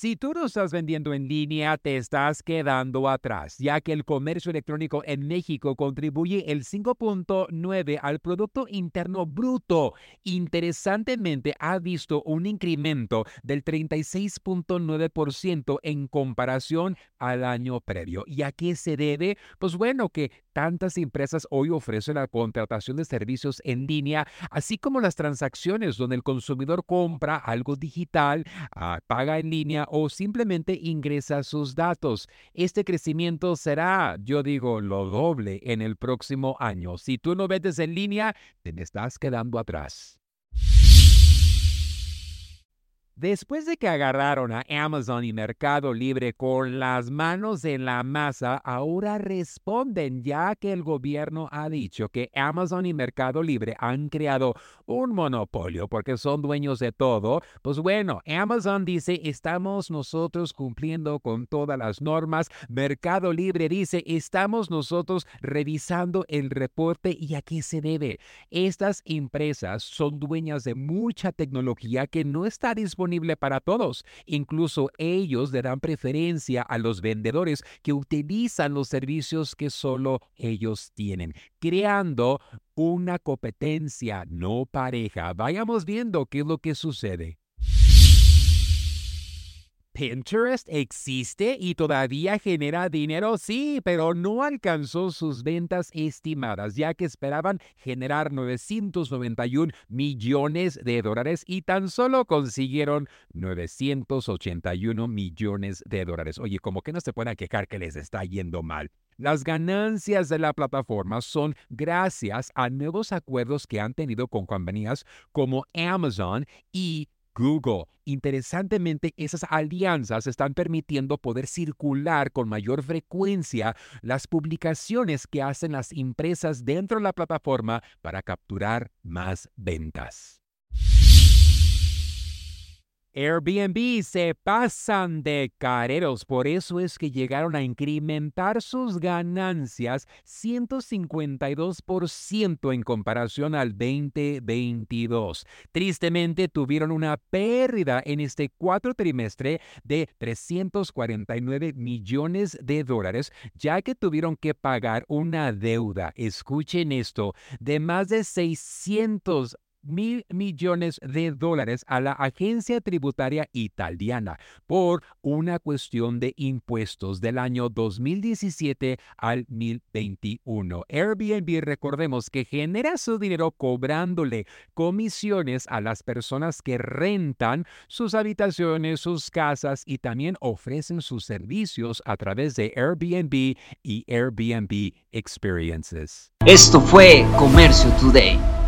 Si tú no estás vendiendo en línea, te estás quedando atrás, ya que el comercio electrónico en México contribuye el 5.9 al Producto Interno Bruto. Interesantemente, ha visto un incremento del 36.9% en comparación al año previo. ¿Y a qué se debe? Pues bueno, que tantas empresas hoy ofrecen la contratación de servicios en línea, así como las transacciones donde el consumidor compra algo digital, ah, paga en línea o simplemente ingresa sus datos. Este crecimiento será, yo digo, lo doble en el próximo año. Si tú no vendes en línea, te estás quedando atrás. Después de que agarraron a Amazon y Mercado Libre con las manos en la masa, ahora responden ya que el gobierno ha dicho que Amazon y Mercado Libre han creado un monopolio porque son dueños de todo. Pues bueno, Amazon dice estamos nosotros cumpliendo con todas las normas. Mercado Libre dice estamos nosotros revisando el reporte y a qué se debe. Estas empresas son dueñas de mucha tecnología que no está disponible para todos. Incluso ellos le dan preferencia a los vendedores que utilizan los servicios que solo ellos tienen, creando una competencia no pareja. Vayamos viendo qué es lo que sucede. Pinterest existe y todavía genera dinero, sí, pero no alcanzó sus ventas estimadas, ya que esperaban generar 991 millones de dólares y tan solo consiguieron 981 millones de dólares. Oye, como que no se pueden quejar que les está yendo mal. Las ganancias de la plataforma son gracias a nuevos acuerdos que han tenido con compañías como Amazon y Google. Interesantemente, esas alianzas están permitiendo poder circular con mayor frecuencia las publicaciones que hacen las empresas dentro de la plataforma para capturar más ventas. Airbnb se pasan de careros, por eso es que llegaron a incrementar sus ganancias 152% en comparación al 2022. Tristemente tuvieron una pérdida en este cuatro trimestre de 349 millones de dólares, ya que tuvieron que pagar una deuda, escuchen esto, de más de 600 mil millones de dólares a la agencia tributaria italiana por una cuestión de impuestos del año 2017 al 2021. Airbnb, recordemos que genera su dinero cobrándole comisiones a las personas que rentan sus habitaciones, sus casas y también ofrecen sus servicios a través de Airbnb y Airbnb Experiences. Esto fue Comercio Today.